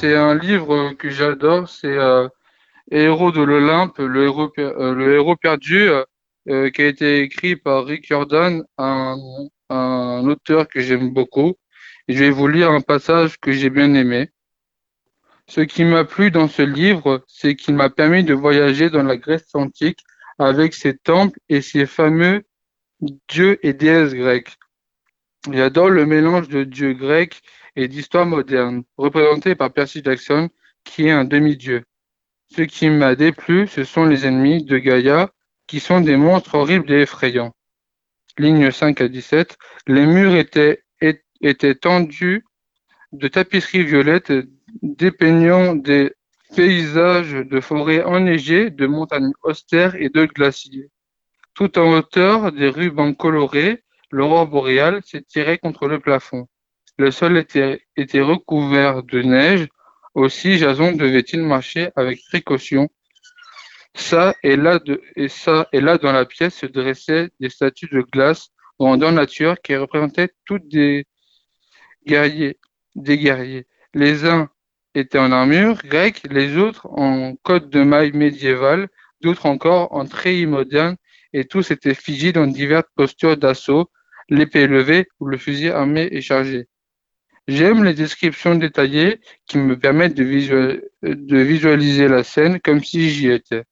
c'est un livre que j'adore. C'est euh, Héros de l'Olympe, le héros, euh, perdu, euh, qui a été écrit par Rick Jordan, un, auteur que j'aime beaucoup. Je vais vous lire un passage que j'ai bien aimé. Ce qui m'a plu dans ce livre, c'est qu'il m'a permis de voyager dans la Grèce antique avec ses temples et ses fameux dieux et déesses grecs. J'adore le mélange de dieux grecs et d'histoire moderne, représenté par Percy Jackson, qui est un demi-dieu. Ce qui m'a déplu, ce sont les ennemis de Gaïa, qui sont des monstres horribles et effrayants. Ligne 5 à 17, les murs étaient, étaient tendus de tapisseries violettes dépeignant des paysages de forêts enneigées, de montagnes austères et de glaciers. Tout en hauteur, des rubans colorés, l'aurore boréale s'étirait contre le plafond. Le sol était, était recouvert de neige, aussi Jason devait-il marcher avec précaution. Ça et là, de, et ça et là dans la pièce se dressaient des statues de glace grandeur nature qui représentaient toutes des guerriers, des guerriers. Les uns étaient en armure grecque, les autres en côte de maille médiévale, d'autres encore en treillis moderne, et tous étaient figés dans diverses postures d'assaut, l'épée levée ou le fusil armé et chargé. J'aime les descriptions détaillées qui me permettent de, visualiser la scène comme si j'y étais.